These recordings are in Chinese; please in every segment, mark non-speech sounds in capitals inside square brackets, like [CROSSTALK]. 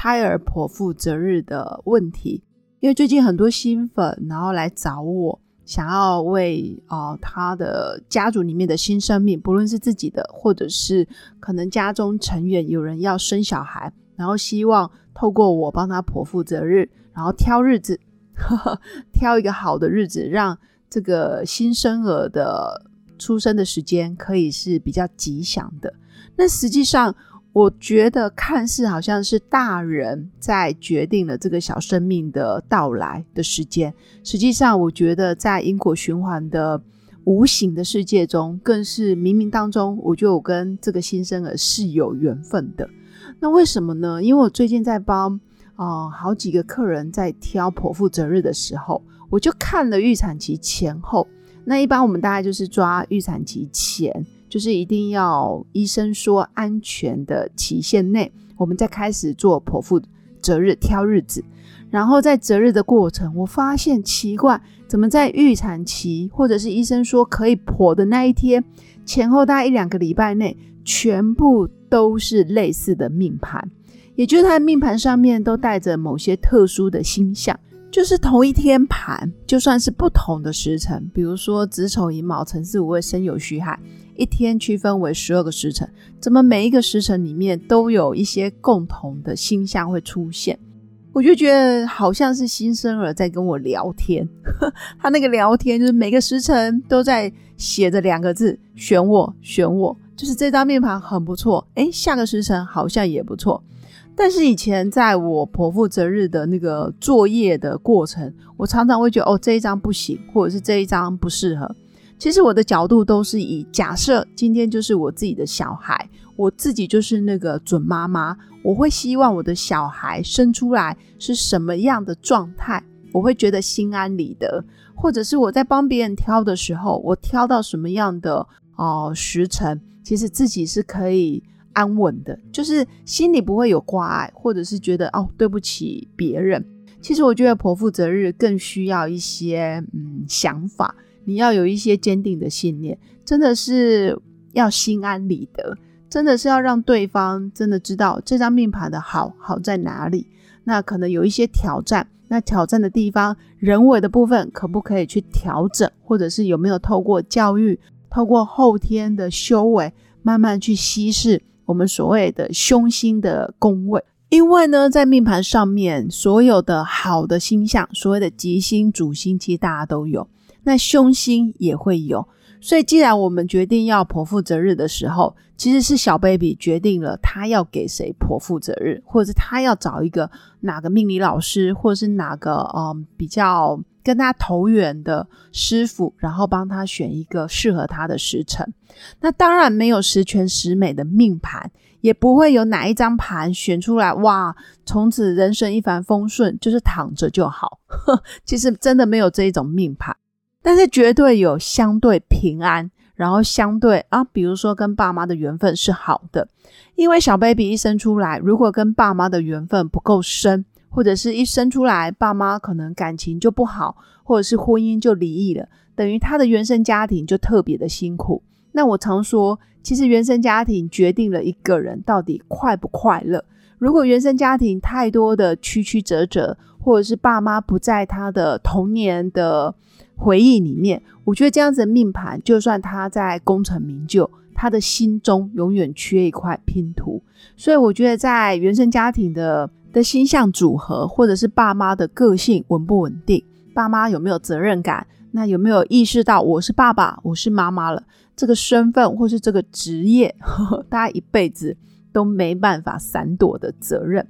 胎儿剖腹择日的问题，因为最近很多新粉然后来找我，想要为啊他的家族里面的新生命，不论是自己的或者是可能家中成员有人要生小孩，然后希望透过我帮他剖腹择日，然后挑日子，[LAUGHS] 挑一个好的日子让。这个新生儿的出生的时间可以是比较吉祥的。那实际上，我觉得看似好像是大人在决定了这个小生命的到来的时间。实际上，我觉得在因果循环的无形的世界中，更是冥冥当中，我就跟这个新生儿是有缘分的。那为什么呢？因为我最近在帮啊好几个客人在挑剖腹择日的时候。我就看了预产期前后，那一般我们大概就是抓预产期前，就是一定要医生说安全的期限内，我们再开始做剖腹择日挑日子。然后在择日的过程，我发现奇怪，怎么在预产期或者是医生说可以剖的那一天前后大概一两个礼拜内，全部都是类似的命盘，也就是他的命盘上面都带着某些特殊的星象。就是同一天盘，就算是不同的时辰，比如说子丑寅卯辰巳午未申酉戌亥，一天区分为十二个时辰，怎么每一个时辰里面都有一些共同的星象会出现？我就觉得好像是新生儿在跟我聊天，[LAUGHS] 他那个聊天就是每个时辰都在写着两个字：选我，选我。就是这张面盘很不错，诶，下个时辰好像也不错。但是以前在我剖腹择日的那个作业的过程，我常常会觉得哦这一张不行，或者是这一张不适合。其实我的角度都是以假设今天就是我自己的小孩，我自己就是那个准妈妈，我会希望我的小孩生出来是什么样的状态，我会觉得心安理得。或者是我在帮别人挑的时候，我挑到什么样的哦时辰，其实自己是可以。安稳的，就是心里不会有挂碍，或者是觉得哦对不起别人。其实我觉得剖腹择日更需要一些嗯想法，你要有一些坚定的信念，真的是要心安理得，真的是要让对方真的知道这张命盘的好好在哪里。那可能有一些挑战，那挑战的地方人为的部分可不可以去调整，或者是有没有透过教育，透过后天的修为，慢慢去稀释。我们所谓的凶星的宫位，因为呢，在命盘上面所有的好的星象，所谓的吉星、主星，其实大家都有，那凶星也会有。所以，既然我们决定要剖腹择日的时候，其实是小 baby 决定了他要给谁剖腹择日，或者是他要找一个哪个命理老师，或者是哪个嗯比较。跟他投缘的师傅，然后帮他选一个适合他的时辰。那当然没有十全十美的命盘，也不会有哪一张盘选出来，哇，从此人生一帆风顺，就是躺着就好。呵 [LAUGHS] 其实真的没有这一种命盘，但是绝对有相对平安，然后相对啊，比如说跟爸妈的缘分是好的。因为小 baby 一生出来，如果跟爸妈的缘分不够深。或者是一生出来，爸妈可能感情就不好，或者是婚姻就离异了，等于他的原生家庭就特别的辛苦。那我常说，其实原生家庭决定了一个人到底快不快乐。如果原生家庭太多的曲曲折折，或者是爸妈不在他的童年的回忆里面，我觉得这样子的命盘，就算他在功成名就，他的心中永远缺一块拼图。所以我觉得在原生家庭的。的星象组合，或者是爸妈的个性稳不稳定，爸妈有没有责任感，那有没有意识到我是爸爸，我是妈妈了，这个身份或是这个职业，[LAUGHS] 大家一辈子都没办法闪躲的责任。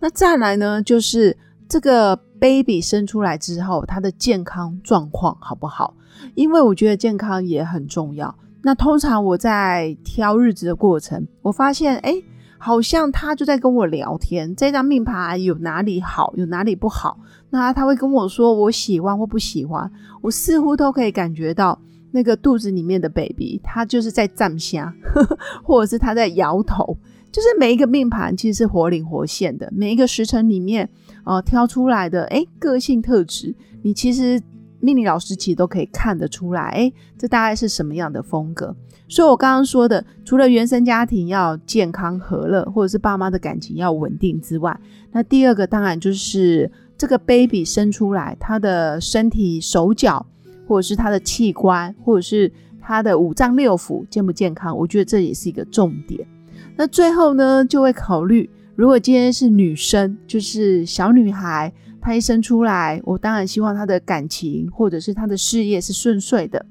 那再来呢，就是这个 baby 生出来之后，他的健康状况好不好？因为我觉得健康也很重要。那通常我在挑日子的过程，我发现，哎。好像他就在跟我聊天，这张命盘有哪里好，有哪里不好，那他会跟我说我喜欢或不喜欢，我似乎都可以感觉到那个肚子里面的 baby，他就是在站下，[LAUGHS] 或者是他在摇头，就是每一个命盘其实是活灵活现的，每一个时辰里面呃挑出来的哎个性特质，你其实命理老师其实都可以看得出来，哎，这大概是什么样的风格。所以，我刚刚说的，除了原生家庭要健康和乐，或者是爸妈的感情要稳定之外，那第二个当然就是这个 baby 生出来，他的身体、手脚，或者是他的器官，或者是他的五脏六腑健不健康，我觉得这也是一个重点。那最后呢，就会考虑，如果今天是女生，就是小女孩，她一生出来，我当然希望她的感情或者是她的事业是顺遂的。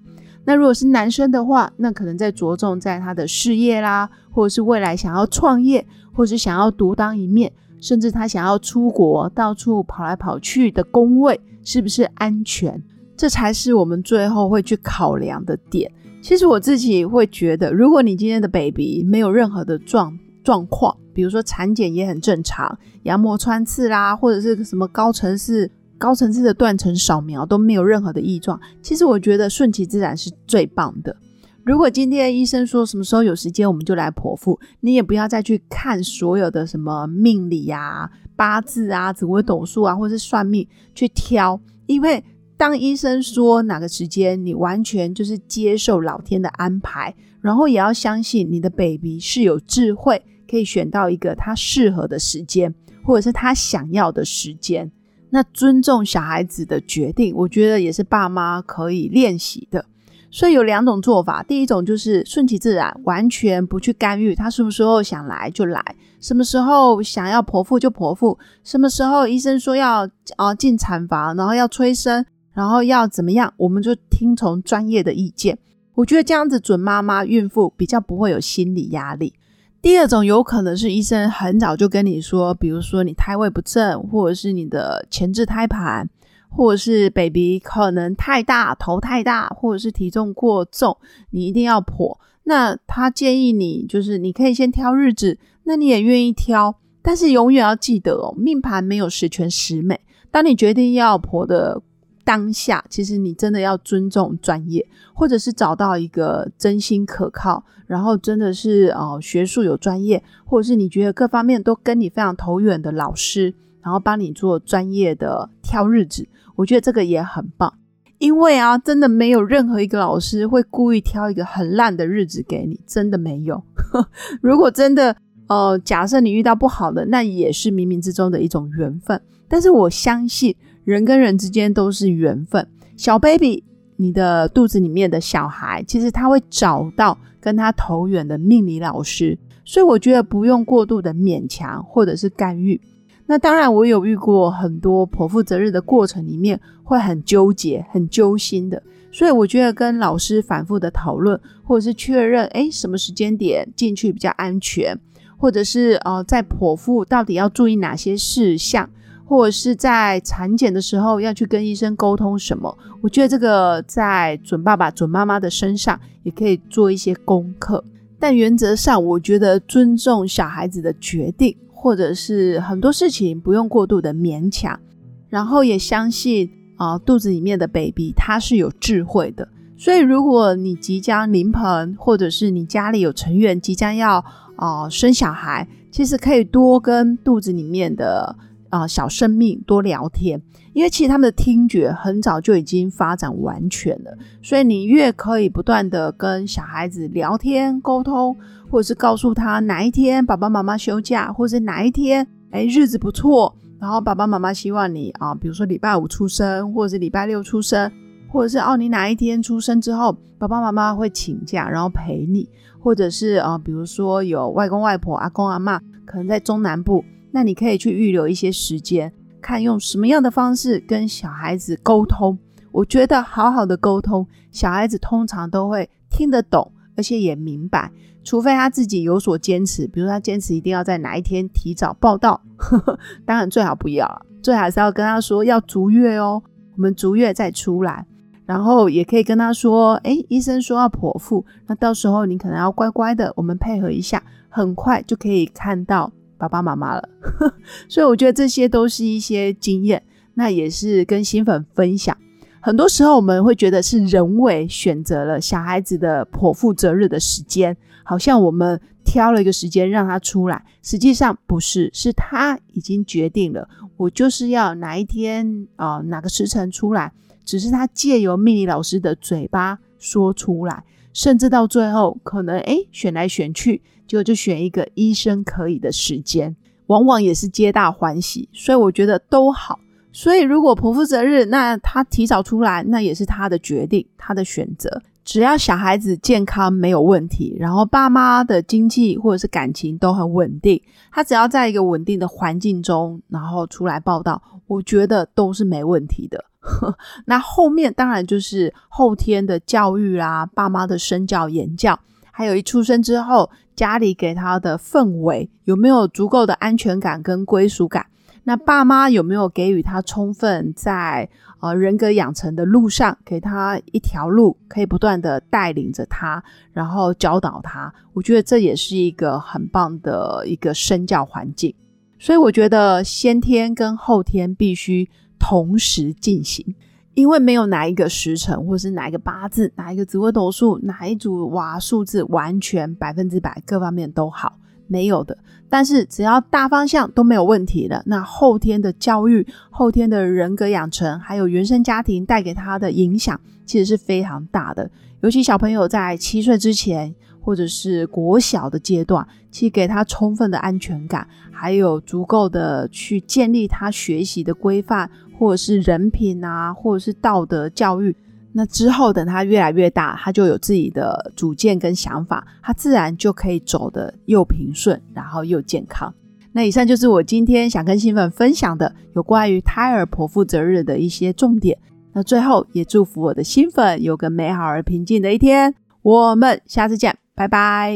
那如果是男生的话，那可能在着重在他的事业啦，或者是未来想要创业，或者是想要独当一面，甚至他想要出国到处跑来跑去的工位是不是安全？这才是我们最后会去考量的点。其实我自己会觉得，如果你今天的 baby 没有任何的状状况，比如说产检也很正常，羊膜穿刺啦，或者是什么高层次。高层次的断层扫描都没有任何的异状，其实我觉得顺其自然是最棒的。如果今天医生说什么时候有时间我们就来剖腹，你也不要再去看所有的什么命理呀、八字啊、紫微斗数啊，或是算命去挑，因为当医生说哪个时间，你完全就是接受老天的安排，然后也要相信你的 baby 是有智慧，可以选到一个他适合的时间，或者是他想要的时间。那尊重小孩子的决定，我觉得也是爸妈可以练习的。所以有两种做法，第一种就是顺其自然，完全不去干预他什么时候想来就来，什么时候想要剖腹就剖腹，什么时候医生说要啊进产房，然后要催生，然后要怎么样，我们就听从专业的意见。我觉得这样子准妈妈、孕妇比较不会有心理压力。第二种有可能是医生很早就跟你说，比如说你胎位不正，或者是你的前置胎盘，或者是 baby 可能太大，头太大，或者是体重过重，你一定要剖。那他建议你就是你可以先挑日子，那你也愿意挑，但是永远要记得哦，命盘没有十全十美。当你决定要剖的。当下，其实你真的要尊重专业，或者是找到一个真心可靠，然后真的是呃学术有专业，或者是你觉得各方面都跟你非常投缘的老师，然后帮你做专业的挑日子。我觉得这个也很棒，因为啊，真的没有任何一个老师会故意挑一个很烂的日子给你，真的没有。[LAUGHS] 如果真的呃，假设你遇到不好的，那也是冥冥之中的一种缘分。但是我相信。人跟人之间都是缘分。小 baby，你的肚子里面的小孩，其实他会找到跟他投缘的命理老师，所以我觉得不用过度的勉强或者是干预。那当然，我有遇过很多剖腹择日的过程里面会很纠结、很揪心的，所以我觉得跟老师反复的讨论，或者是确认，哎，什么时间点进去比较安全，或者是呃，在剖腹到底要注意哪些事项。或者是在产检的时候要去跟医生沟通什么？我觉得这个在准爸爸、准妈妈的身上也可以做一些功课。但原则上，我觉得尊重小孩子的决定，或者是很多事情不用过度的勉强。然后也相信啊，肚子里面的 baby 他是有智慧的。所以，如果你即将临盆，或者是你家里有成员即将要啊生小孩，其实可以多跟肚子里面的。啊，小生命多聊天，因为其实他们的听觉很早就已经发展完全了，所以你越可以不断的跟小孩子聊天沟通，或者是告诉他哪一天爸爸妈妈休假，或者是哪一天哎日子不错，然后爸爸妈妈希望你啊，比如说礼拜五出生，或者是礼拜六出生，或者是哦你哪一天出生之后，爸爸妈妈会请假然后陪你，或者是啊比如说有外公外婆、阿公阿妈可能在中南部。那你可以去预留一些时间，看用什么样的方式跟小孩子沟通。我觉得好好的沟通，小孩子通常都会听得懂，而且也明白。除非他自己有所坚持，比如他坚持一定要在哪一天提早报到，[LAUGHS] 当然最好不要了，最好是要跟他说要逐月哦，我们逐月再出来。然后也可以跟他说，哎，医生说要剖腹，那到时候你可能要乖乖的，我们配合一下。很快就可以看到爸爸妈妈了。[LAUGHS] 所以我觉得这些都是一些经验，那也是跟新粉分享。很多时候我们会觉得是人为选择了小孩子的剖腹择日的时间，好像我们挑了一个时间让他出来，实际上不是，是他已经决定了，我就是要哪一天啊哪个时辰出来，只是他借由命理老师的嘴巴说出来，甚至到最后可能诶选来选去，结果就选一个医生可以的时间，往往也是皆大欢喜，所以我觉得都好。所以，如果剖腹择日，那他提早出来，那也是他的决定，他的选择。只要小孩子健康没有问题，然后爸妈的经济或者是感情都很稳定，他只要在一个稳定的环境中，然后出来报道，我觉得都是没问题的。[LAUGHS] 那后面当然就是后天的教育啦，爸妈的身教言教，还有一出生之后家里给他的氛围有没有足够的安全感跟归属感。那爸妈有没有给予他充分在呃人格养成的路上，给他一条路，可以不断的带领着他，然后教导他？我觉得这也是一个很棒的一个身教环境。所以我觉得先天跟后天必须同时进行，因为没有哪一个时辰，或是哪一个八字，哪一个紫微斗数，哪一组哇数字完全百分之百各方面都好。没有的，但是只要大方向都没有问题的，那后天的教育、后天的人格养成，还有原生家庭带给他的影响，其实是非常大的。尤其小朋友在七岁之前，或者是国小的阶段，去给他充分的安全感，还有足够的去建立他学习的规范，或者是人品啊，或者是道德教育。那之后，等他越来越大，他就有自己的主见跟想法，他自然就可以走得又平顺，然后又健康。那以上就是我今天想跟新粉分享的有关于胎儿剖腹责任的一些重点。那最后也祝福我的新粉有个美好而平静的一天。我们下次见，拜拜。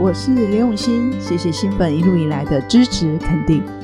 我是刘永新，谢谢新粉一路以来的支持肯定。